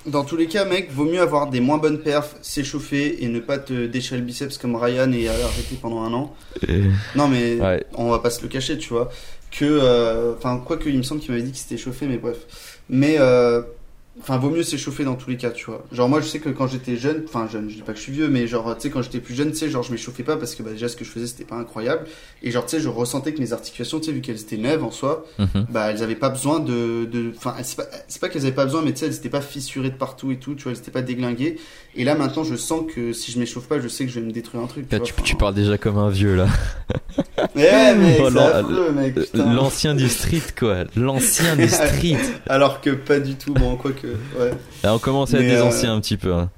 Dans tous les cas, mec, vaut mieux avoir des moins bonnes perfs, s'échauffer et ne pas te déchirer le biceps comme Ryan et arrêter pendant un an. *laughs* Non, mais Ouais. on va pas se le cacher, tu vois. Que, euh, enfin, quoique, il me semble qu'il m'avait dit qu'il s'était échauffé, mais bref. Mais, euh, enfin, vaut mieux s'échauffer dans tous les cas, tu vois. Genre, moi, je sais que quand j'étais jeune, enfin, jeune, je dis pas que je suis vieux, mais genre, tu sais, quand j'étais plus jeune, tu sais, genre, je m'échauffais pas parce que, bah, déjà, ce que je faisais, c'était pas incroyable. Et genre, tu sais, je ressentais que mes articulations, tu sais, vu qu'elles étaient neuves en soi, Mhm. bah elles avaient pas besoin de de enfin c'est pas pas qu'elles avaient pas besoin mais tu sais elles étaient pas fissurées de partout et tout tu vois elles étaient pas déglinguées et là maintenant je sens que si je m'échauffe pas je sais que je vais me détruire un truc tu, Là, vois, tu, parles déjà comme un vieux là. *laughs* mais *laughs* ouais mec Oh, mec putain. L'ancien du street quoi. L'ancien du *laughs* street. alors que pas du tout bon quoi que ouais Là, on commence à être des euh, anciens un petit peu. hein.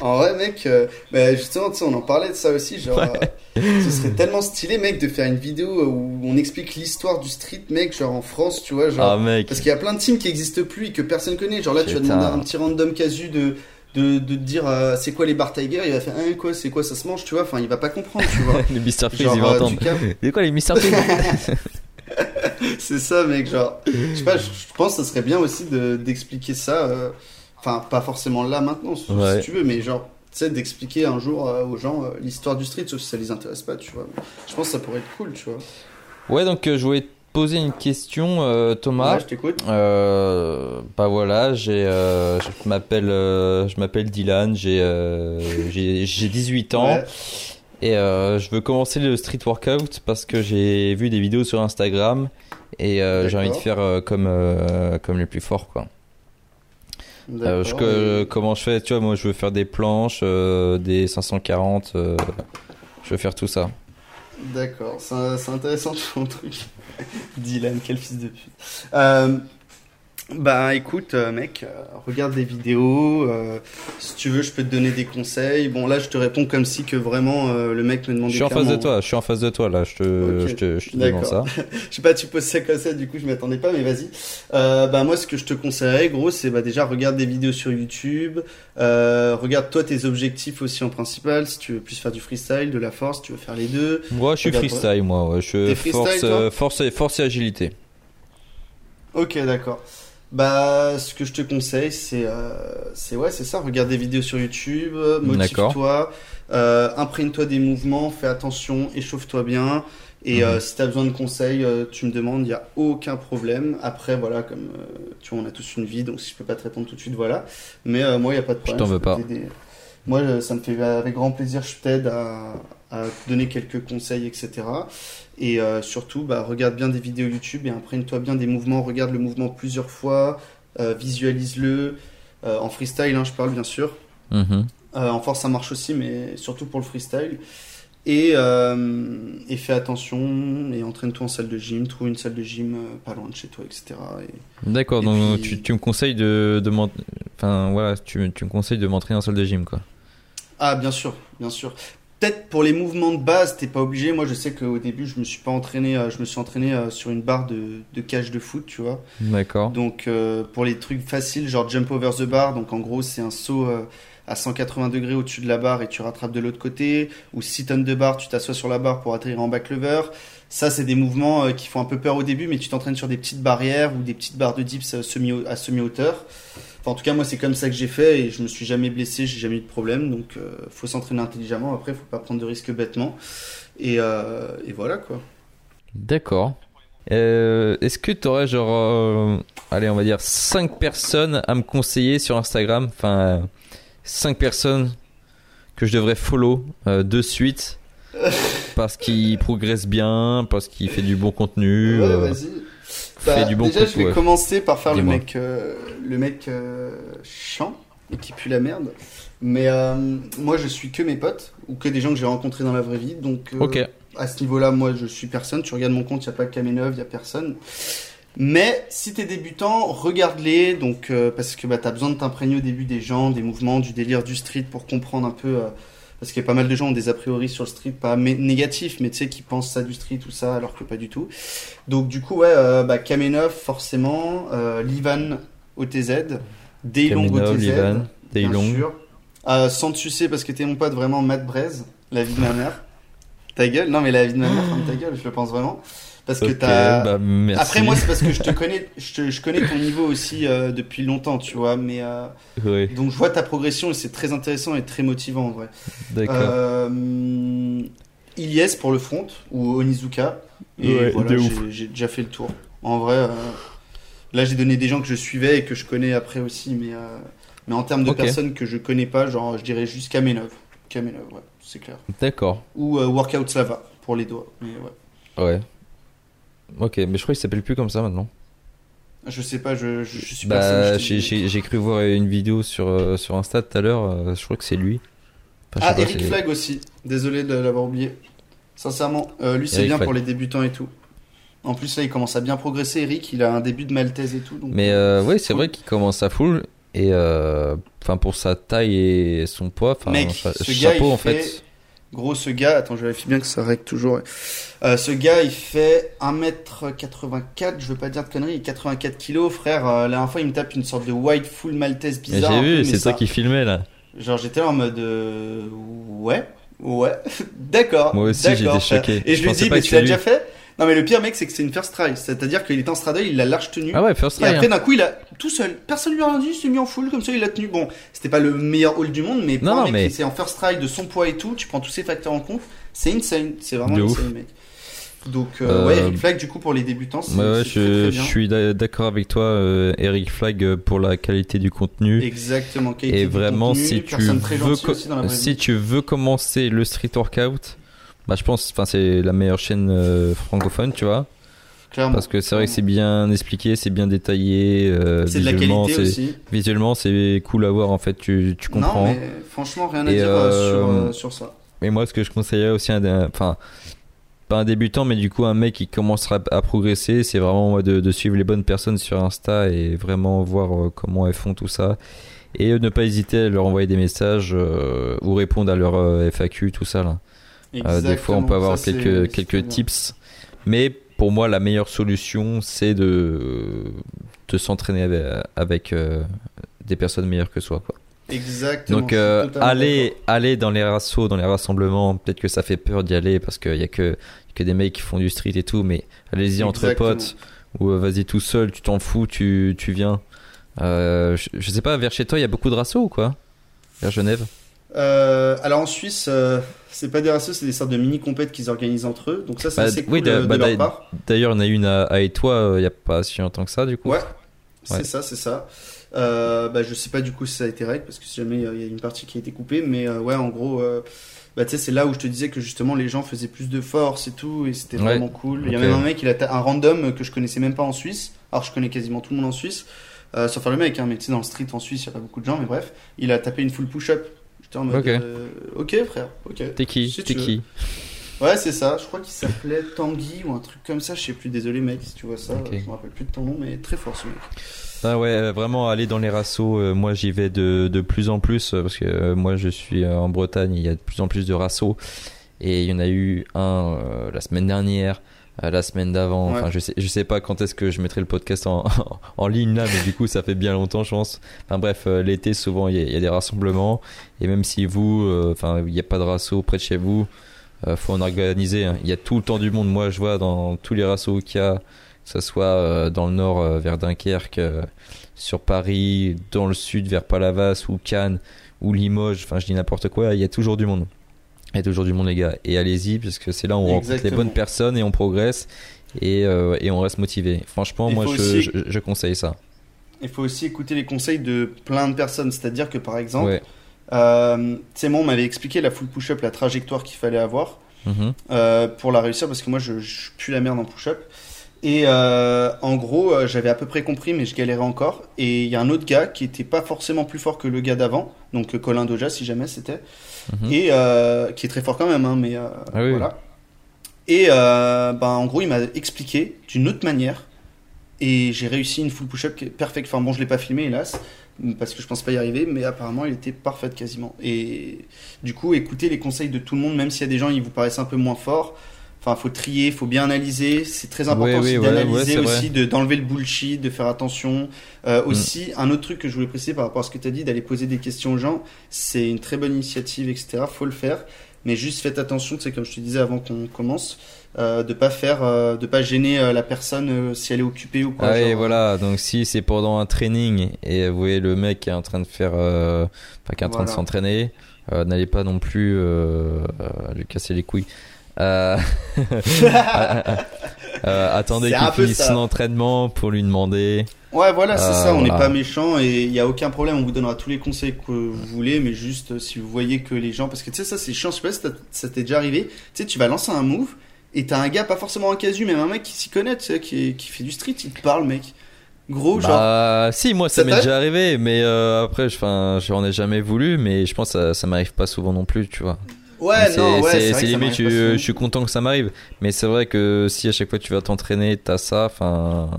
en vrai mec euh, bah, justement on en parlait de ça aussi genre euh, ce serait tellement stylé mec de faire une vidéo où on explique l'histoire du street mec genre en France tu vois genre Ah mec. Parce qu'il y a plein de teams qui existent plus et que personne connaît. Genre là, tu vas demander à un petit random casu de, de, dire euh, c'est quoi les bar tiger. Il va faire hein, quoi, c'est quoi, ça se mange, tu vois. Enfin, il va pas comprendre, tu vois. *laughs* Les Mr. Freeze, vont euh, entendre. *laughs* C'est quoi les Mr. Freeze? *laughs* *laughs* c'est ça, mec. Genre, je sais pas, je je pense que ça serait bien aussi de- d'expliquer ça. euh, Enfin, pas forcément là maintenant, si Ouais. si tu veux, mais genre, tu sais, d'expliquer un jour euh, aux gens euh, l'histoire du street, sauf si ça les intéresse pas, tu vois. Je pense que ça pourrait être cool, tu vois. Ouais, donc je voulais te poser une question, Thomas. Ouais, je t'écoute. Bah voilà, j'ai, je m'appelle, je m'appelle Dylan, j'ai, j'ai, j'ai 18 ans Ouais. Et euh, je veux commencer le street workout parce que j'ai vu des vidéos sur Instagram et euh, j'ai envie de faire euh, comme, comme les plus forts quoi. Je, que- comment je fais? Tu vois, moi je veux faire des planches, des 540, euh, je veux faire tout ça. D'accord, c'est c'est intéressant ton truc. *laughs* Dylan, quel fils de pute. Bah écoute, euh, mec, euh, regarde des vidéos. euh, si tu veux, je peux te donner des conseils. Bon, là, je te réponds comme si que vraiment euh, le mec me demandait. Je suis en face de toi, je suis en face de toi là, je te, Ok, je te, je te demande ça. *laughs* Je sais pas, tu poses ça comme ça, du coup, je m'y attendais pas, mais vas-y. Euh, bah moi, ce que je te conseillerais, gros, c'est bah déjà regarde des vidéos sur YouTube. Regarde toi tes objectifs aussi en principal. Si tu veux plus faire du freestyle, de la force, tu veux faire les deux. Moi je suis Regarde, freestyle, moi, ouais. je force, toi? force, et, force et agilité. Ok, d'accord. Bah, ce que je te conseille, c'est, euh, c'est ouais, c'est ça. Regarde des vidéos sur YouTube, euh, motive-toi, euh, imprègne-toi des mouvements, fais attention, échauffe-toi bien. Et Mhm. euh, si tu as besoin de conseils, euh, tu me demandes, il n'y a aucun problème. Après, voilà, comme euh, tu vois, on a tous une vie, donc si je peux pas te répondre tout de suite, voilà. Mais euh, moi, il n'y a pas de problème. t'en veux pas. Moi, euh, ça me fait avec grand plaisir, je t'aide à, à donner quelques conseils, etc. Et euh, surtout, bah, regarde bien des vidéos YouTube et imprègne-toi bien des mouvements. Regarde le mouvement plusieurs fois, euh, visualise-le. Euh, en freestyle, hein, je parle bien sûr. Mhm. Euh, en force, ça marche aussi, mais surtout pour le freestyle. Et, et fais attention et entraîne-toi en salle de gym. Trouve une salle de gym pas loin de chez toi, etc. Et- D'accord, donc puis- tu, tu me conseilles de, de enfin voilà, tu, tu me conseilles de m'entraîner en salle de gym quoi. Ah, bien sûr, bien sûr. Peut-être pour les mouvements de base, t'es pas obligé. Moi, je sais qu'au début, je me suis pas entraîné. euh, je me suis entraîné euh, sur une barre de, de cage de foot, tu vois. D'accord. Donc euh, pour les trucs faciles, genre jump over the bar, donc en gros c'est un saut euh, à 180 degrés au-dessus de la barre et tu rattrapes de l'autre côté, ou sit on the bar, tu t'assois sur la barre pour atterrir en back lever. Ça c'est des mouvements euh, qui font un peu peur au début, mais tu t'entraînes sur des petites barrières ou des petites barres de dips euh, semi à semi. Enfin, en tout cas moi c'est comme ça que j'ai fait et je me suis jamais blessé, j'ai jamais eu de problème, donc euh, faut s'entraîner intelligemment. Après faut pas prendre de risques bêtement et, euh, voilà quoi. D'accord. Est-ce que tu aurais genre, allez, on va dire 5 personnes à me conseiller sur Instagram? Enfin, 5 personnes que je devrais follow de suite parce qu'il progresse bien, parce qu'il fait du bon contenu. Ouais, euh, vas-y. Bah, du bon déjà, contenu, je vais ouais. commencer par faire le mec, euh, le mec euh, chiant et qui pue la merde. Mais euh, moi, je suis que mes potes ou que des gens que j'ai rencontrés dans la vraie vie. Donc, euh, Ok. à ce niveau-là, moi, je suis personne. Tu regardes mon compte, il n'y a pas Kamenov, il n'y a personne. Mais si t'es débutant, regarde-les. Donc, euh, parce que bah, t'as besoin de t'imprégner au début des gens, des mouvements, du délire du street pour comprendre un peu. euh, parce qu'il y a pas mal de gens qui ont des a priori sur le street, pas négatifs, mais tu sais, qui pensent ça du street ou ça, alors que pas du tout. Donc, du coup, ouais, euh, bah, Kamenov, forcément, euh, Livan OTZ, Daylong OTZ, Livan, bien Daylong. sûr. Euh, sans te sucer, parce que t'es mon pote vraiment Matt Braise, la vie de ma mère. Ta gueule Non, mais la vie de ma mère, ta gueule, je le pense vraiment. Parce que t'as. bah, merci. Après, moi, c'est parce que je te *laughs* connais, je, te- je connais ton niveau aussi euh, depuis longtemps, tu vois. Mais euh, donc, je vois ta progression et c'est très intéressant et très motivant en vrai. d'accord. Euh, Ilyes pour le front ou Onizuka. Et Ouais, voilà, j'ai- déjà fait le tour. En vrai, euh, là, j'ai donné des gens que je suivais et que je connais après aussi. Mais, mais en termes de personnes que je connais pas, genre, je dirais juste Kamenov. Kamenov, ouais, c'est clair. D'accord. Ou Workout Slava pour les doigts. Mais ouais. Ouais. Ok, mais je crois qu'il s'appelle plus comme ça maintenant. Je sais pas, je, je, je suis. Bah, te j'ai cru voir une vidéo sur, euh, sur Insta tout à l'heure. euh, je crois que c'est lui. Enfin, Ah, pas, Eric Flag aussi. Désolé de l'avoir oublié. Sincèrement, euh, lui c'est bien Flag. pour les débutants et tout. En plus là, il commence à bien progresser. Eric, il a un début de maltaise et tout. Donc... Mais euh, ouais, c'est Cool. vrai qu'il commence à full. Et euh, pour sa taille et son poids, enfin gars, chapeau en fait- fait. Gros, ce gars, attends, je vérifie bien que ça règle toujours. Euh, ce gars, il fait 1m84, je veux pas dire de conneries, 84 kg, frère. Euh, la dernière fois, il me tape une sorte de white full maltaise Mais bizarre. J'ai vu, c'est ça- toi qui filmait là. Genre, j'étais en mode. euh, Ouais, ouais, *laughs* d'accord. Moi aussi, j'étais choqué. Et Je je lui dis, mais tu l'as déjà fait? Non mais le pire mec c'est que c'est une first try, c'est-à-dire qu'il est en straddle, il a large tenue. Ah ouais, first Et try. après hein. d'un coup il a tout seul, personne lui a rien dit, il s'est mis en full comme ça, il l'a tenu. Bon, c'était pas le meilleur haul du monde, mais pour Non, un mec mais- qui c'est en first try de son poids et tout, tu prends tous ces facteurs en compte, c'est insane, c'est vraiment De insane ouf. mec. Donc euh, ouais, Euh, Eric Flag du coup pour les débutants, c'est Ouais, ouais, c'est très, je, suis d'a- d'accord avec toi, euh, Eric Flag, pour la qualité du contenu. Exactement. qualité Et du vraiment, contenu, si tu veux, dans la si tu veux commencer le street workout, bah, je pense, enfin, c'est la meilleure chaîne francophone, tu vois. Clairement. Parce que c'est vrai que c'est bien expliqué, c'est bien détaillé. euh, c'est de la visuellement, qualité aussi. Visuellement, c'est cool à voir, en fait, tu, tu comprends. Non, mais franchement, rien à Et, dire euh, sur, euh, euh, sur ça. Et moi, ce que je conseillerais aussi, enfin, pas un débutant, mais du coup, un mec qui commencera à progresser, c'est vraiment de, de suivre les bonnes personnes sur Insta et vraiment voir euh, comment elles font tout ça. Et euh, ne pas hésiter à leur envoyer des messages euh, ou répondre à leur euh, FAQ, tout ça là. Euh, des fois, on peut avoir Ça, quelques, quelques tips. Mais pour moi, la meilleure solution, c'est de, de s'entraîner avec, avec, euh, des personnes meilleures que soi. Quoi. Exactement. Donc euh, aller, aller dans les rassos, dans les rassemblements, peut-être que ça fait peur d'y aller parce qu'il y a que, que des mecs qui font du street et tout, mais allez-y entre potes ou euh, vas-y tout seul, tu t'en fous, tu, tu viens. Euh, je, je sais pas, vers chez toi, il y a beaucoup de rassos ou quoi? Vers Genève? Euh, alors en Suisse, euh, c'est pas des rassos, c'est des sortes de mini compètes qu'ils organisent entre eux. Donc ça, c'est Bah, assez cool oui, de- euh, de, bah, leur d'ailleurs- part. D'ailleurs, on a une à, à Étoile euh, il y a pas si longtemps que ça, du coup. Ouais, Ouais. c'est ça, c'est ça. Bah, je sais pas du coup si ça a été règle parce que si jamais il y a une partie qui a été coupée, mais ouais, en gros, bah, c'est là où je te disais que justement les gens faisaient plus de force et tout, et c'était Ouais. vraiment cool. Il y a même un mec, il a ta- un random que je connaissais même pas en Suisse. Alors je connais quasiment tout le monde en Suisse, euh, sauf le mec, hein, mais tu sais, dans le street en Suisse, il y a pas beaucoup de gens, mais bref, il a tapé une full push-up. J'étais en mode, Ok. euh, ok frère, ok. T'es qui Si T'es tu veux. qui Ouais, c'est ça. Je crois qu'il s'appelait Tanguy ou un truc comme ça. Je sais plus. Désolé, mec, si tu vois ça. Ok. Je me rappelle plus de ton nom, mais très fort ce mec. Ah ouais, euh, vraiment aller dans les rassos. euh, moi, j'y vais de, de plus en plus parce que euh, moi, je suis en Bretagne. Il y a de plus en plus de rassos et il y en a eu un la semaine dernière, euh, la semaine d'avant. Ouais. Enfin, je sais, je sais pas quand est-ce que je mettrai le podcast *laughs* en, en ligne là, mais du coup, ça fait bien longtemps, je pense. Enfin bref, euh, l'été, souvent, il y, y a des rassemblements et même si vous, euh, enfin, il n'y a pas de rasso près de chez vous, euh, faut en organiser. hein. Il y a tout le temps du monde. Moi, je vois dans tous les rassos qu'il y a que ce soit euh, dans le nord vers Dunkerque, euh, sur Paris, dans le sud vers Palavas ou Cannes ou Limoges, enfin je dis n'importe quoi, il y a toujours du monde. Il y a toujours du monde les gars. Et allez-y parce que c'est là où on rencontre les Exactement. bonnes personnes et on progresse et, euh, et on reste motivé. Franchement, Il moi je, aussi- je, je conseille ça. Il faut aussi écouter les conseils de plein de personnes. C'est-à-dire que par exemple, Ouais. euh, moi, on m'avait expliqué la full push-up, la trajectoire qu'il fallait avoir Mhm. euh, pour la réussir parce que moi, je, je pue la merde en push-up. Et euh, en gros, euh, j'avais à peu près compris, mais je galérais encore. Et il y a un autre gars qui était pas forcément plus fort que le gars d'avant, donc Colin Doja, si jamais c'était. Mhm. et euh, qui est très fort quand même, hein, mais euh, Ah oui, voilà. Et ben, en gros, il m'a expliqué d'une autre manière, et j'ai réussi une full push-up qui est parfaite. Enfin bon, je l'ai pas filmé hélas, parce que je pense pas y arriver, mais apparemment, elle était parfaite quasiment. Et du coup, écoutez les conseils de tout le monde, même s'il y a des gens qui vous paraissent un peu moins forts. Enfin, faut trier, faut bien analyser. C'est très important Ouais, aussi oui, ouais, ouais, d'analyser c'est vrai. aussi, de d'enlever le bullshit, de faire attention. Euh, Mm. aussi, un autre truc que je voulais préciser par rapport à ce que tu as dit, d'aller poser des questions aux gens, c'est une très bonne initiative, etc. Faut le faire, mais juste faites attention, c'est comme je te disais avant qu'on commence, euh, de pas faire, euh, de pas gêner euh, la personne euh, si elle est occupée ou quoi. Ah et genre, voilà, donc si c'est pendant un training et vous voyez le mec qui est en train de faire, euh, enfin, qui est en train de s'entraîner, euh, n'allez pas non plus euh, euh, lui casser les couilles. *laughs* Euh, euh, attendez C'est un qu'il finisse ça. son entraînement pour lui demander. Ouais, voilà, c'est Euh, ça, on n'est voilà. pas méchant et il n'y a aucun problème, on vous donnera tous les conseils que vous voulez, mais juste euh, si vous voyez que les gens, parce que tu sais, ça c'est chiant, je sais pas si ça t'est déjà arrivé, tu sais, tu vas lancer un move et t'as un gars, pas forcément un casu, mais un mec qui s'y connaît, tu sais, qui, fait du street, il te parle, mec. Gros, genre. Bah si, moi ça, Ça m'est déjà arrivé, mais euh, après, je- j'en ai jamais voulu, mais je pense que ça, ça m'arrive pas souvent non plus, tu vois. Ouais, non, ouais, c'est- limite, je, souvent. je suis content que ça m'arrive, mais c'est vrai que si à chaque fois tu vas t'entraîner, t'as ça, enfin.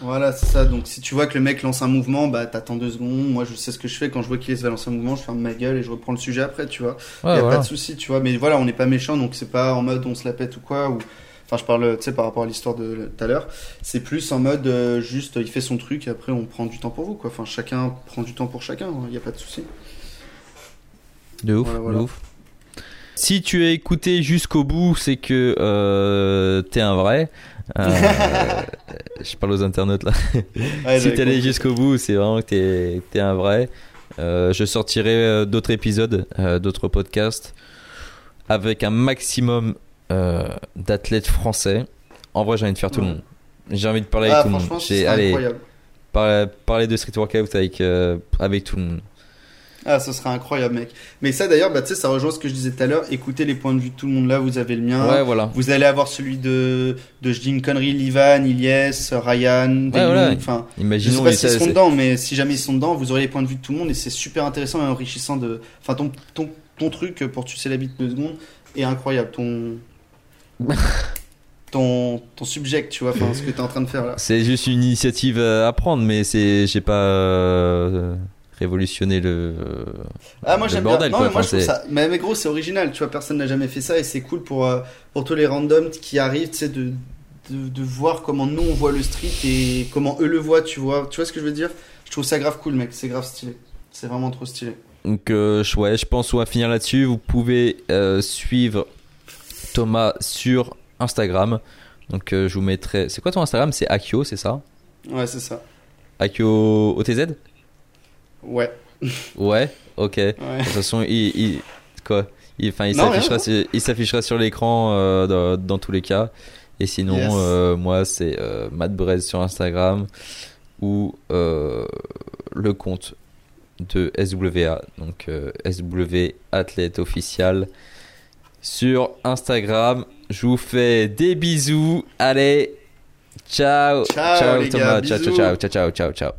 Voilà, c'est ça. Donc, si tu vois que le mec lance un mouvement, bah, t'attends deux secondes. Moi, je sais ce que je fais quand je vois qu'il va lancer un mouvement, je ferme ma gueule et je reprends le sujet après, tu vois. Ouais, y a voilà. pas de souci, tu vois. Mais voilà, on n'est pas méchant, donc c'est pas en mode on se la pète ou quoi. Ou... Enfin, je parle, tu sais, par rapport à l'histoire de tout à l'heure. C'est plus en mode euh, juste, il fait son truc et après on prend du temps pour vous, quoi. Enfin, chacun prend du temps pour chacun, il n'y a pas de souci. De ouf, Voilà, voilà. de ouf. Si tu as écouté jusqu'au bout, c'est que euh, t'es un vrai. Euh, *laughs* je parle aux internautes là. Ouais, si t'es allé jusqu'au bout, c'est vraiment que t'es, t'es un vrai. Euh, je sortirai d'autres épisodes, d'autres podcasts avec un maximum d'athlètes français. En vrai, j'ai envie de faire tout le monde. J'ai envie de parler Ah, avec tout le monde. J'ai, allez, parler de street workout avec, avec tout le monde. Ah, ce serait incroyable, mec. Mais ça, d'ailleurs, bah, tu sais, ça rejoint ce que je disais tout à l'heure. Écoutez les points de vue de tout le monde là. Vous avez le mien. ouais, voilà. Vous allez avoir celui de, de je dis une connerie, Livan, Ilyes, Ryan, Dayon, voilà. enfin, je sais Imaginons pas s'ils c'est- dedans, mais si jamais ils sont dedans, vous aurez les points de vue de tout le monde et c'est super intéressant et enrichissant de, enfin, ton, ton, ton truc pour tu sais la bite deux secondes est incroyable, ton, *laughs* ton, ton subject, tu vois, enfin, ce que t'es en train de faire là. C'est juste une initiative à prendre, mais c'est, j'ai pas révolutionné le. Ah, moi le j'aime bordel, bien. Non, quoi. mais moi je trouve ça. Mais, mais gros, c'est original. Tu vois, personne n'a jamais fait ça et c'est cool pour, euh, pour tous les randoms qui arrivent, tu sais, de, de, de voir comment nous on voit le street et comment eux le voient, tu vois. Tu vois ce que je veux dire? Je trouve ça grave cool, mec. C'est grave stylé. C'est vraiment trop stylé. Donc, euh, je- ouais, je pense qu'on va finir là-dessus. Vous pouvez euh, suivre Thomas sur Instagram. Donc, euh, je vous mettrai. C'est quoi ton Instagram? C'est Akio, c'est ça? Ouais, c'est ça. Akio OTZ Ouais. Ouais, ok. De toute façon, il. il- quoi il, il s'affichera sur, il s'affichera sur l'écran euh, dans, dans tous les cas. Et sinon, Yes. euh, moi, c'est euh, Matt Brez sur Instagram ou euh, le compte de SWA, donc SW Athlète Official sur Instagram. Je vous fais des bisous. Allez, ciao, Ciao, les Thomas, gars, ciao, ciao, ciao, ciao, ciao, ciao.